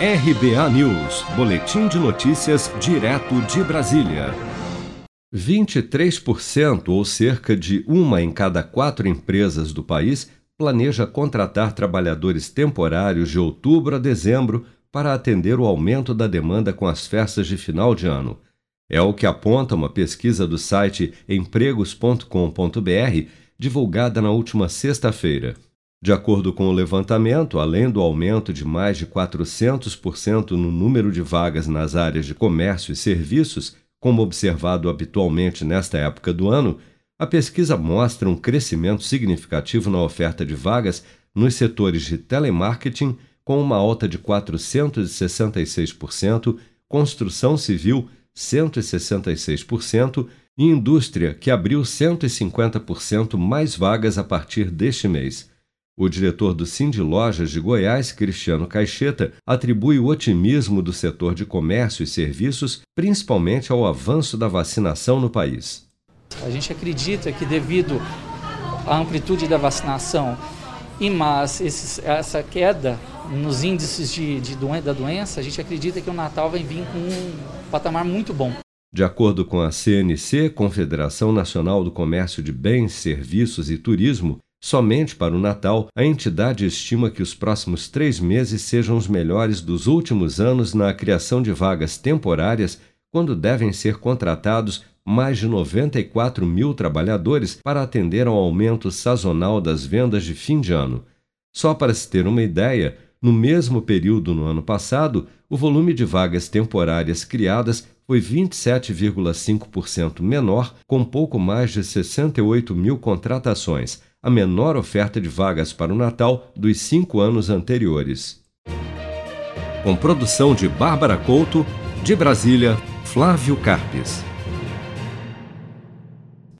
RBA News, Boletim de Notícias, direto de Brasília. 23%, ou cerca de uma em cada quatro empresas do país, planeja contratar trabalhadores temporários de outubro a dezembro para atender o aumento da demanda com as festas de final de ano. É o que aponta uma pesquisa do site empregos.com.br, divulgada na última sexta-feira. De acordo com o levantamento, além do aumento de mais de 400% no número de vagas nas áreas de comércio e serviços, como observado habitualmente nesta época do ano, a pesquisa mostra um crescimento significativo na oferta de vagas nos setores de telemarketing, com uma alta de 466%, construção civil, 166%, e indústria, que abriu 150% mais vagas a partir deste mês. O diretor do Cindy Lojas de Goiás, Cristiano Caixeta, atribui o otimismo do setor de comércio e serviços principalmente ao avanço da vacinação no país. A gente acredita que devido à amplitude da vacinação e mais esses, essa queda nos índices de, de doen da doença, a gente acredita que o Natal vai vir com um patamar muito bom. De acordo com a CNC, Confederação Nacional do Comércio de Bens, Serviços e Turismo, Somente para o Natal, a entidade estima que os próximos três meses sejam os melhores dos últimos anos na criação de vagas temporárias, quando devem ser contratados mais de 94 mil trabalhadores para atender ao aumento sazonal das vendas de fim de ano. Só para se ter uma ideia, no mesmo período no ano passado, o volume de vagas temporárias criadas foi 27,5% menor, com pouco mais de 68 mil contratações a menor oferta de vagas para o Natal dos cinco anos anteriores. Com produção de Bárbara Couto, de Brasília, Flávio Carpes.